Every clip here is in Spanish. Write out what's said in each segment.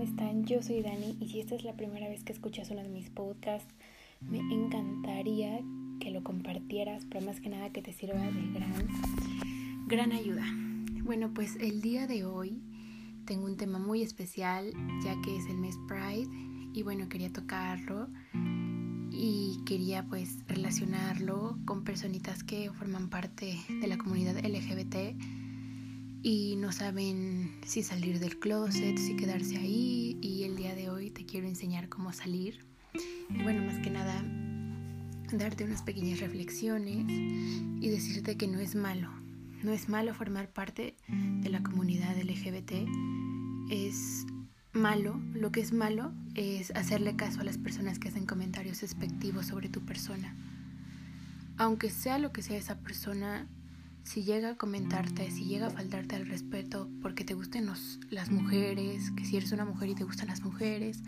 ¿cómo están? Yo soy Dani y si esta es la primera vez que escuchas uno de mis podcasts, me encantaría que lo compartieras, pero más que nada que te sirva de gran, gran ayuda. Bueno, pues el día de hoy tengo un tema muy especial ya que es el mes Pride y bueno, quería tocarlo y quería pues relacionarlo con personitas que forman parte de la comunidad LGBT y no saben si salir del closet, si quedarse ahí y el día de hoy te quiero enseñar cómo salir. Y bueno, más que nada, darte unas pequeñas reflexiones y decirte que no es malo. No es malo formar parte de la comunidad LGBT. Es malo, lo que es malo es hacerle caso a las personas que hacen comentarios despectivos sobre tu persona. Aunque sea lo que sea esa persona, si llega a comentarte, si llega a faltarte al respeto porque te gusten las mujeres, que si eres una mujer y te gustan las mujeres,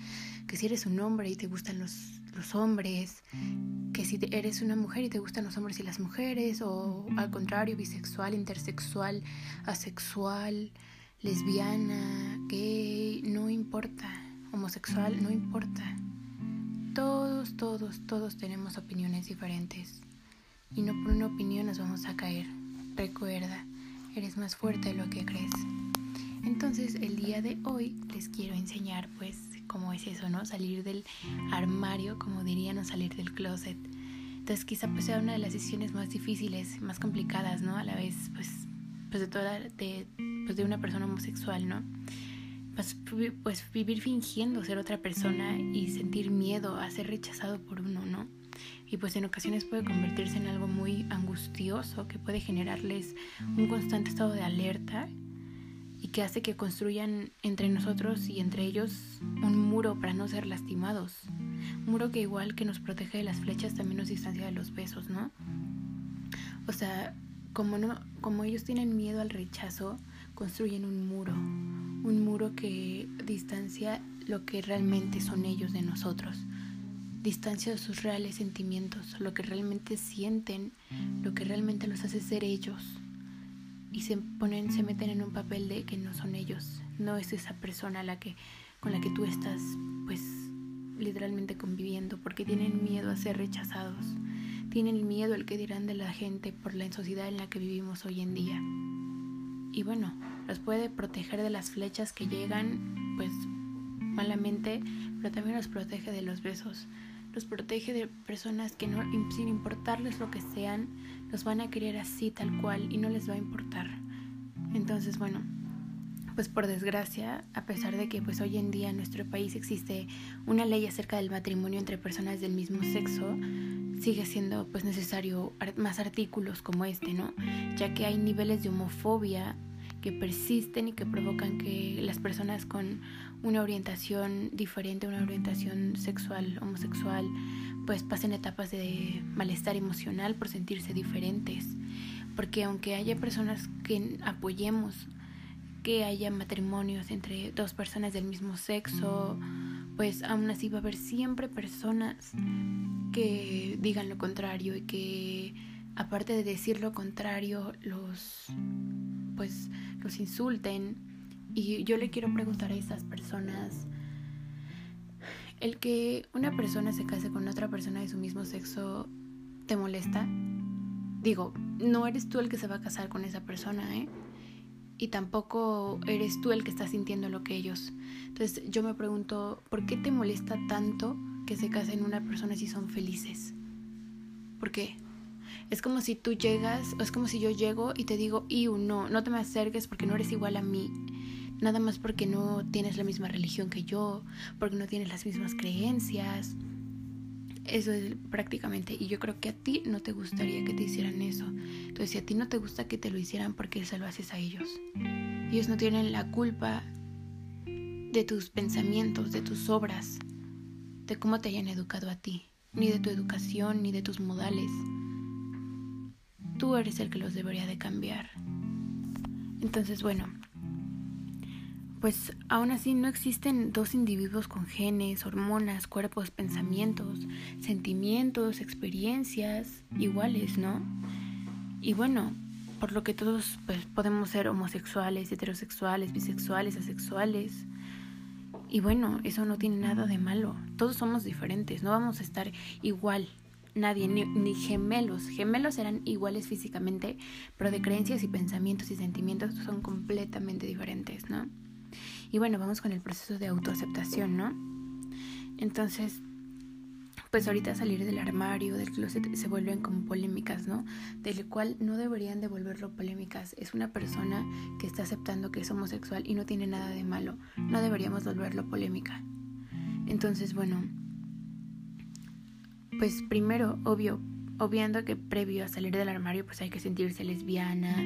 que si eres un hombre y te gustan los, los hombres, que si eres una mujer y te gustan los hombres y las mujeres, o al contrario, bisexual, intersexual, asexual, lesbiana, gay, no importa, homosexual, no importa. Todos, todos, todos tenemos opiniones diferentes y no por una opinión nos vamos a caer. Recuerda, eres más fuerte de lo que crees. Entonces, el día de hoy les quiero enseñar, pues, cómo es eso, ¿no? Salir del armario, como dirían, o salir del closet. Entonces, quizá pues sea una de las decisiones más difíciles, más complicadas, ¿no? A la vez, pues, pues de toda, de, pues de una persona homosexual, ¿no? Pues, pues vivir fingiendo ser otra persona y sentir miedo a ser rechazado por uno, ¿no? Y pues en ocasiones puede convertirse en algo muy angustioso que puede generarles un constante estado de alerta y que hace que construyan entre nosotros y entre ellos un muro para no ser lastimados. Muro que igual que nos protege de las flechas también nos distancia de los besos, ¿no? O sea, como no como ellos tienen miedo al rechazo, construyen un muro, un muro que distancia lo que realmente son ellos de nosotros distancia de sus reales sentimientos, lo que realmente sienten, lo que realmente los hace ser ellos. Y se ponen, se meten en un papel de que no son ellos, no es esa persona la que, con la que tú estás, pues, literalmente conviviendo, porque tienen miedo a ser rechazados, tienen miedo al que dirán de la gente por la sociedad en la que vivimos hoy en día. Y bueno, los puede proteger de las flechas que llegan, pues, malamente, pero también los protege de los besos, los protege de personas que no, sin importarles lo que sean, los van a querer así tal cual y no les va a importar. Entonces, bueno, pues por desgracia, a pesar de que pues hoy en día en nuestro país existe una ley acerca del matrimonio entre personas del mismo sexo, sigue siendo pues necesario más artículos como este, ¿no? Ya que hay niveles de homofobia que persisten y que provocan que las personas con una orientación diferente, una orientación sexual, homosexual, pues pasen etapas de malestar emocional por sentirse diferentes. Porque aunque haya personas que apoyemos que haya matrimonios entre dos personas del mismo sexo, pues aún así va a haber siempre personas que digan lo contrario y que aparte de decir lo contrario los pues los insulten. Y yo le quiero preguntar a esas personas, ¿el que una persona se case con otra persona de su mismo sexo te molesta? Digo, no eres tú el que se va a casar con esa persona, ¿eh? Y tampoco eres tú el que está sintiendo lo que ellos. Entonces yo me pregunto, ¿por qué te molesta tanto que se casen una persona si son felices? ¿Por qué? Es como si tú llegas, o es como si yo llego y te digo, Iu, no, no te me acerques porque no eres igual a mí. Nada más porque no tienes la misma religión que yo, porque no tienes las mismas creencias. Eso es prácticamente. Y yo creo que a ti no te gustaría que te hicieran eso. Entonces, si a ti no te gusta que te lo hicieran, ¿por qué se lo haces a ellos? Ellos no tienen la culpa de tus pensamientos, de tus obras, de cómo te hayan educado a ti, ni de tu educación, ni de tus modales tú eres el que los debería de cambiar. Entonces, bueno, pues aún así no existen dos individuos con genes, hormonas, cuerpos, pensamientos, sentimientos, experiencias iguales, ¿no? Y bueno, por lo que todos pues, podemos ser homosexuales, heterosexuales, bisexuales, asexuales. Y bueno, eso no tiene nada de malo. Todos somos diferentes, no vamos a estar igual. Nadie, ni, ni, gemelos. Gemelos serán iguales físicamente, pero de creencias y pensamientos y sentimientos son completamente diferentes, ¿no? Y bueno, vamos con el proceso de autoaceptación, ¿no? Entonces, pues ahorita salir del armario, del closet, se vuelven como polémicas, ¿no? Del cual no deberían devolverlo polémicas. Es una persona que está aceptando que es homosexual y no tiene nada de malo. No deberíamos volverlo polémica. Entonces, bueno, pues primero, obvio, obviando que previo a salir del armario pues hay que sentirse lesbiana,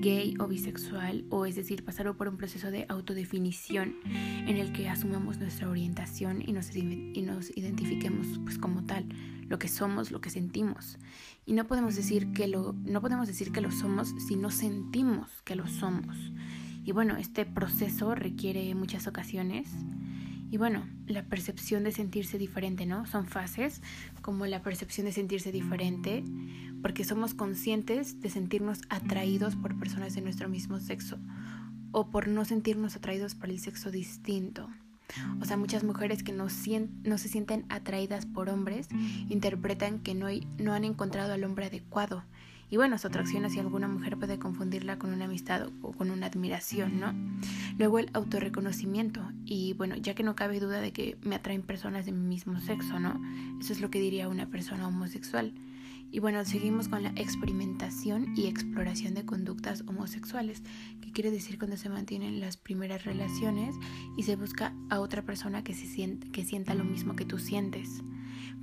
gay o bisexual, o es decir, pasar por un proceso de autodefinición en el que asumamos nuestra orientación y nos, y nos identifiquemos pues como tal, lo que somos, lo que sentimos. Y no podemos decir que lo no podemos decir que lo somos si no sentimos que lo somos. Y bueno, este proceso requiere muchas ocasiones y bueno, la percepción de sentirse diferente, ¿no? Son fases como la percepción de sentirse diferente, porque somos conscientes de sentirnos atraídos por personas de nuestro mismo sexo o por no sentirnos atraídos por el sexo distinto. O sea, muchas mujeres que no, no se sienten atraídas por hombres interpretan que no, no han encontrado al hombre adecuado y bueno, su atracción hacia alguna mujer puede confundirla con una amistad o con una admiración, ¿no? Luego el autorreconocimiento. Y bueno, ya que no cabe duda de que me atraen personas de mi mismo sexo, ¿no? Eso es lo que diría una persona homosexual. Y bueno, seguimos con la experimentación y exploración de conductas homosexuales, que quiere decir cuando se mantienen las primeras relaciones y se busca a otra persona que, se siente, que sienta lo mismo que tú sientes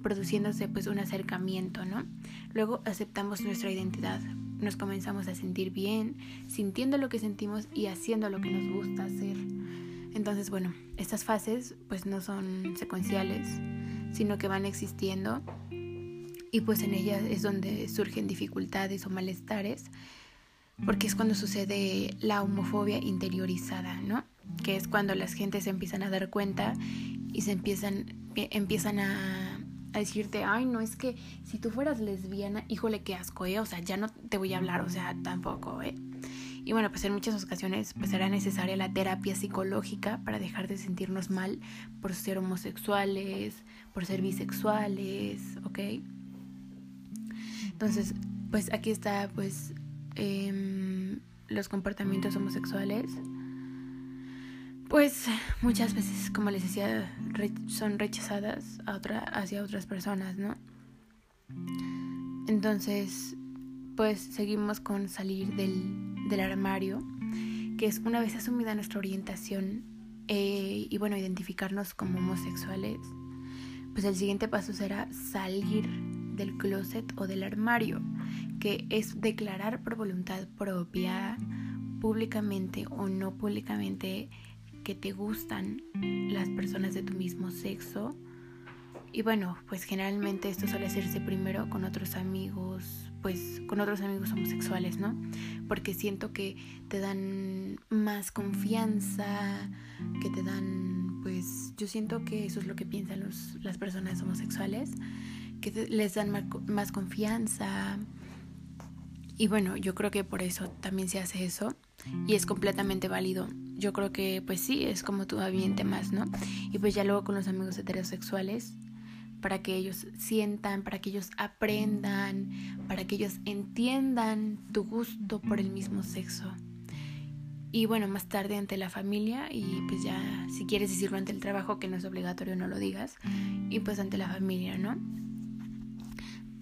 produciéndose pues un acercamiento, ¿no? Luego aceptamos nuestra identidad, nos comenzamos a sentir bien, sintiendo lo que sentimos y haciendo lo que nos gusta hacer. Entonces, bueno, estas fases pues no son secuenciales, sino que van existiendo y pues en ellas es donde surgen dificultades o malestares, porque es cuando sucede la homofobia interiorizada, ¿no? Que es cuando las gentes se empiezan a dar cuenta y se empiezan, empiezan a a decirte, ay, no, es que si tú fueras lesbiana, híjole, qué asco, ¿eh? O sea, ya no te voy a hablar, o sea, tampoco, ¿eh? Y bueno, pues en muchas ocasiones pues será necesaria la terapia psicológica para dejar de sentirnos mal por ser homosexuales, por ser bisexuales, ¿ok? Entonces, pues aquí está pues eh, los comportamientos homosexuales pues muchas veces, como les decía, son rechazadas a otra, hacia otras personas, ¿no? Entonces, pues seguimos con salir del, del armario, que es una vez asumida nuestra orientación eh, y bueno, identificarnos como homosexuales, pues el siguiente paso será salir del closet o del armario, que es declarar por voluntad propia, públicamente o no públicamente, que te gustan las personas de tu mismo sexo. Y bueno, pues generalmente esto suele hacerse primero con otros amigos, pues con otros amigos homosexuales, ¿no? Porque siento que te dan más confianza, que te dan, pues yo siento que eso es lo que piensan los, las personas homosexuales, que les dan más confianza. Y bueno, yo creo que por eso también se hace eso y es completamente válido yo creo que pues sí, es como tu ambiente más, ¿no? Y pues ya luego con los amigos heterosexuales, para que ellos sientan, para que ellos aprendan, para que ellos entiendan tu gusto por el mismo sexo. Y bueno, más tarde ante la familia y pues ya si quieres decirlo ante el trabajo, que no es obligatorio, no lo digas, y pues ante la familia, ¿no?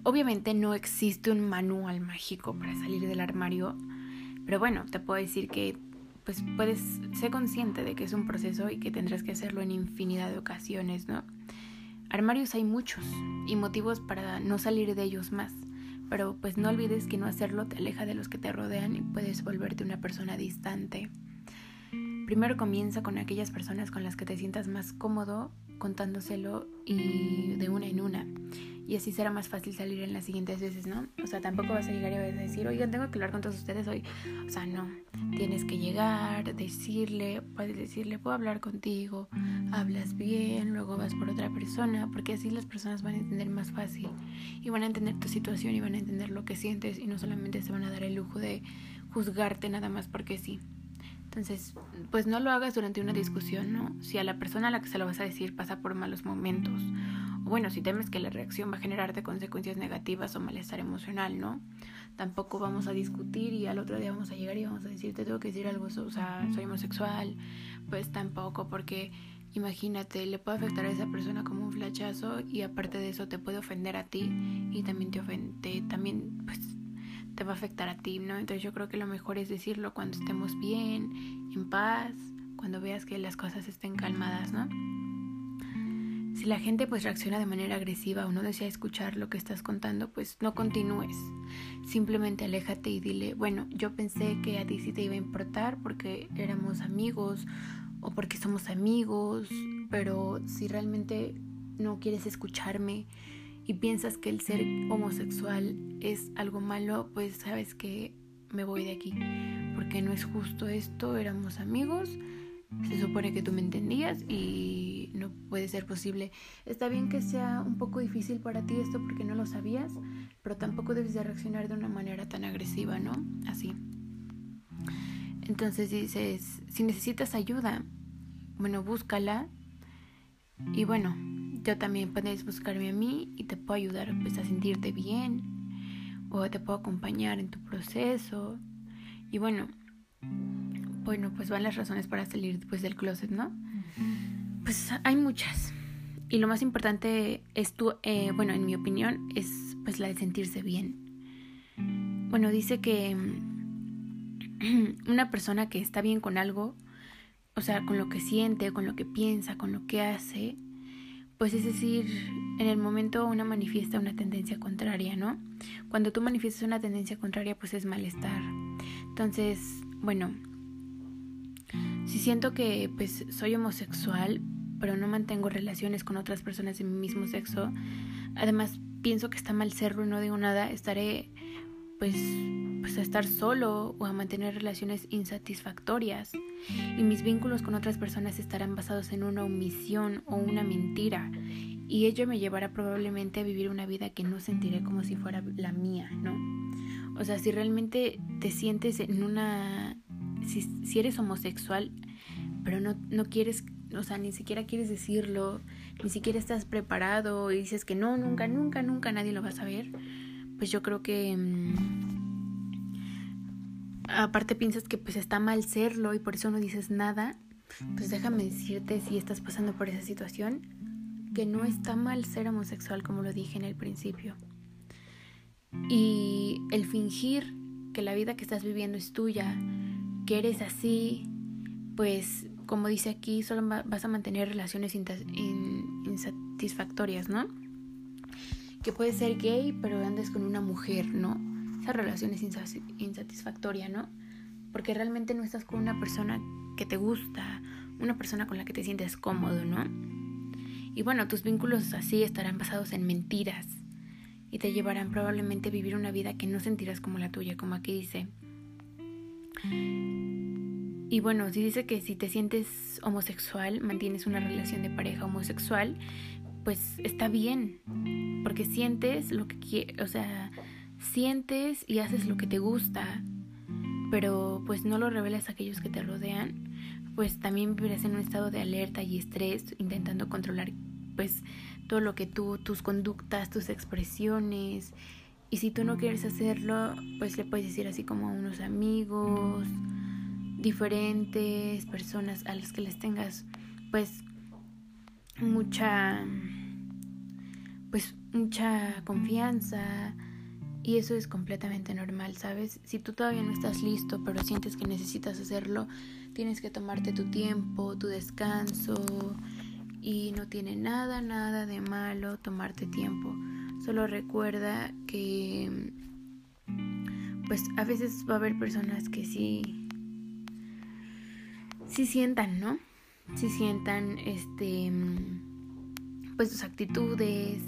Obviamente no existe un manual mágico para salir del armario, pero bueno, te puedo decir que pues puedes ser consciente de que es un proceso y que tendrás que hacerlo en infinidad de ocasiones, ¿no? Armarios hay muchos y motivos para no salir de ellos más, pero pues no olvides que no hacerlo te aleja de los que te rodean y puedes volverte una persona distante. Primero comienza con aquellas personas con las que te sientas más cómodo contándoselo y de una en una y así será más fácil salir en las siguientes veces, ¿no? O sea, tampoco vas a llegar y vas a decir, oigan, tengo que hablar con todos ustedes hoy. O sea, no, tienes que llegar, decirle, puedes decirle, puedo hablar contigo, hablas bien, luego vas por otra persona, porque así las personas van a entender más fácil y van a entender tu situación y van a entender lo que sientes y no solamente se van a dar el lujo de juzgarte nada más porque sí. Entonces, pues no lo hagas durante una discusión, ¿no? Si a la persona a la que se lo vas a decir pasa por malos momentos, bueno, si temes que la reacción va a generarte consecuencias negativas o malestar emocional, ¿no? Tampoco vamos a discutir y al otro día vamos a llegar y vamos a decir, te tengo que decir algo, o sea, soy homosexual, pues tampoco, porque imagínate, le puede afectar a esa persona como un flachazo y aparte de eso te puede ofender a ti y también te ofende, también pues te va a afectar a ti, ¿no? Entonces yo creo que lo mejor es decirlo cuando estemos bien, en paz, cuando veas que las cosas estén calmadas, ¿no? Si la gente pues reacciona de manera agresiva o no desea escuchar lo que estás contando, pues no continúes. Simplemente aléjate y dile, bueno, yo pensé que a ti sí te iba a importar porque éramos amigos o porque somos amigos, pero si realmente no quieres escucharme, y piensas que el ser homosexual es algo malo, pues sabes que me voy de aquí. Porque no es justo esto, éramos amigos, se supone que tú me entendías y no puede ser posible. Está bien que sea un poco difícil para ti esto porque no lo sabías, pero tampoco debes de reaccionar de una manera tan agresiva, ¿no? Así. Entonces dices, si necesitas ayuda, bueno, búscala. Y bueno, yo también puedes buscarme a mí y te puedo ayudar pues, a sentirte bien o te puedo acompañar en tu proceso. Y bueno, bueno, pues van las razones para salir después del closet, ¿no? Pues hay muchas. Y lo más importante es tu, eh, bueno, en mi opinión, es pues la de sentirse bien. Bueno, dice que una persona que está bien con algo, o sea, con lo que siente, con lo que piensa, con lo que hace, pues es decir, en el momento una manifiesta una tendencia contraria, ¿no? Cuando tú manifiestas una tendencia contraria, pues es malestar. Entonces, bueno, si siento que pues soy homosexual, pero no mantengo relaciones con otras personas de mi mismo sexo, además pienso que está mal serlo y no digo nada, estaré pues, pues a estar solo o a mantener relaciones insatisfactorias. Y mis vínculos con otras personas estarán basados en una omisión o una mentira. Y ello me llevará probablemente a vivir una vida que no sentiré como si fuera la mía, ¿no? O sea, si realmente te sientes en una... Si, eres homosexual, pero no, no quieres, o sea, ni siquiera quieres decirlo, ni siquiera estás preparado y dices que no, nunca, nunca, nunca nadie lo va a saber pues yo creo que mm, aparte piensas que pues está mal serlo y por eso no dices nada, pues déjame decirte si estás pasando por esa situación que no está mal ser homosexual como lo dije en el principio. Y el fingir que la vida que estás viviendo es tuya, que eres así, pues como dice aquí, solo vas a mantener relaciones insatisfactorias, ¿no? que puede ser gay, pero andes con una mujer, ¿no? Esa relación es insatisfactoria, ¿no? Porque realmente no estás con una persona que te gusta, una persona con la que te sientes cómodo, ¿no? Y bueno, tus vínculos así estarán basados en mentiras y te llevarán probablemente a vivir una vida que no sentirás como la tuya, como aquí dice. Y bueno, si dice que si te sientes homosexual, mantienes una relación de pareja homosexual, pues está bien, porque sientes lo que quieres, o sea, sientes y haces lo que te gusta, pero pues no lo revelas a aquellos que te rodean, pues también vivirás en un estado de alerta y estrés, intentando controlar pues todo lo que tú, tus conductas, tus expresiones, y si tú no quieres hacerlo, pues le puedes decir así como a unos amigos, diferentes personas a las que les tengas pues mucha pues mucha confianza y eso es completamente normal, ¿sabes? Si tú todavía no estás listo, pero sientes que necesitas hacerlo, tienes que tomarte tu tiempo, tu descanso y no tiene nada, nada de malo tomarte tiempo. Solo recuerda que pues a veces va a haber personas que sí sí sientan, ¿no? Sí sientan este pues sus actitudes,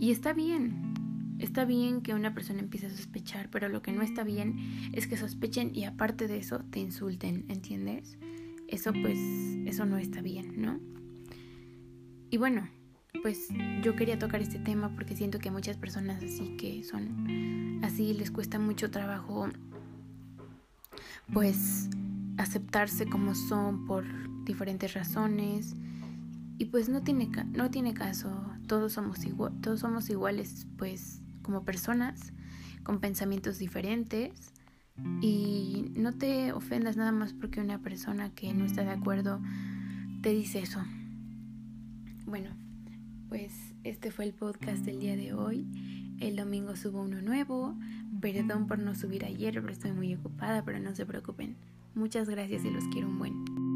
y está bien, está bien que una persona empiece a sospechar, pero lo que no está bien es que sospechen y aparte de eso te insulten, ¿entiendes? Eso pues, eso no está bien, ¿no? Y bueno, pues yo quería tocar este tema porque siento que muchas personas así que son así les cuesta mucho trabajo pues aceptarse como son por diferentes razones. Y pues no tiene no tiene caso. Todos somos igual todos somos iguales pues como personas con pensamientos diferentes. Y no te ofendas nada más porque una persona que no está de acuerdo te dice eso. Bueno pues este fue el podcast del día de hoy. El domingo subo uno nuevo. Perdón por no subir ayer pero estoy muy ocupada pero no se preocupen. Muchas gracias y los quiero un buen